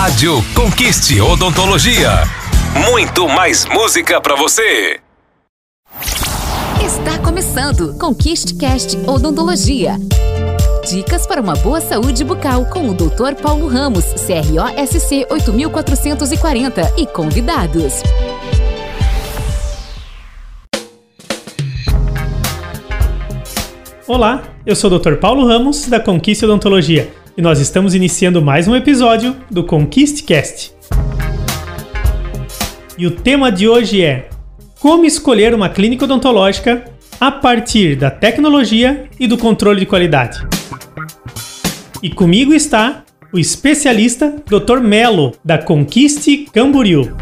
Rádio Conquiste Odontologia. Muito mais música para você. Está começando Conquiste Cast Odontologia. Dicas para uma boa saúde bucal com o Dr. Paulo Ramos, CROSC 8440 e convidados. Olá, eu sou o Dr. Paulo Ramos da Conquiste Odontologia e nós estamos iniciando mais um episódio do Conquiste Cast. E o tema de hoje é como escolher uma clínica odontológica a partir da tecnologia e do controle de qualidade. E comigo está o especialista Dr. Melo da Conquiste Camboriú.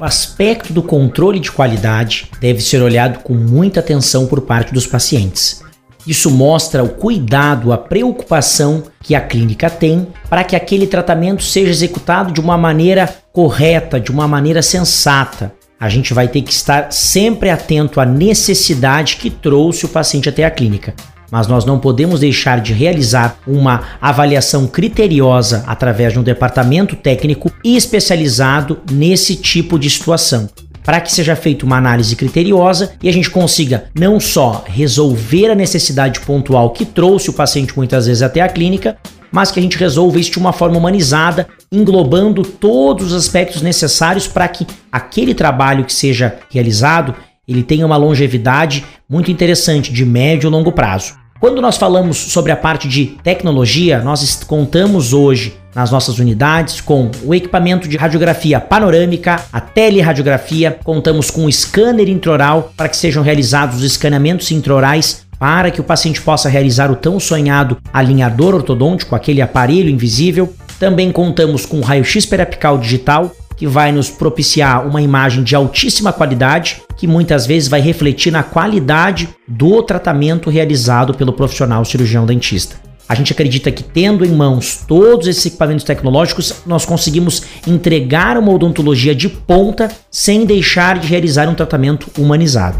O aspecto do controle de qualidade deve ser olhado com muita atenção por parte dos pacientes. Isso mostra o cuidado, a preocupação que a clínica tem para que aquele tratamento seja executado de uma maneira correta, de uma maneira sensata. A gente vai ter que estar sempre atento à necessidade que trouxe o paciente até a clínica mas nós não podemos deixar de realizar uma avaliação criteriosa através de um departamento técnico especializado nesse tipo de situação. Para que seja feita uma análise criteriosa e a gente consiga não só resolver a necessidade pontual que trouxe o paciente muitas vezes até a clínica, mas que a gente resolva isso de uma forma humanizada, englobando todos os aspectos necessários para que aquele trabalho que seja realizado ele tenha uma longevidade muito interessante de médio e longo prazo. Quando nós falamos sobre a parte de tecnologia, nós contamos hoje nas nossas unidades com o equipamento de radiografia panorâmica, a teleradiografia, contamos com o scanner intraoral para que sejam realizados os escaneamentos intraorais para que o paciente possa realizar o tão sonhado alinhador ortodôntico, aquele aparelho invisível. Também contamos com raio-x periapical digital, que vai nos propiciar uma imagem de altíssima qualidade, que muitas vezes vai refletir na qualidade do tratamento realizado pelo profissional cirurgião dentista. A gente acredita que tendo em mãos todos esses equipamentos tecnológicos, nós conseguimos entregar uma odontologia de ponta sem deixar de realizar um tratamento humanizado.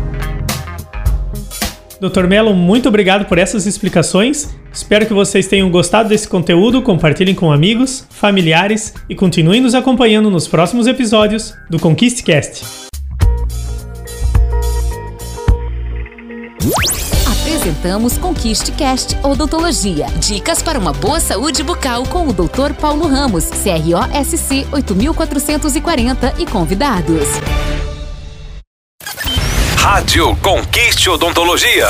Dr. Melo, muito obrigado por essas explicações. Espero que vocês tenham gostado desse conteúdo, compartilhem com amigos, familiares e continuem nos acompanhando nos próximos episódios do ConquistCast. Apresentamos ConquistCast Odontologia. Dicas para uma boa saúde bucal com o Dr. Paulo Ramos, CROSC 8440 e convidados. Rádio Conquiste Odontologia.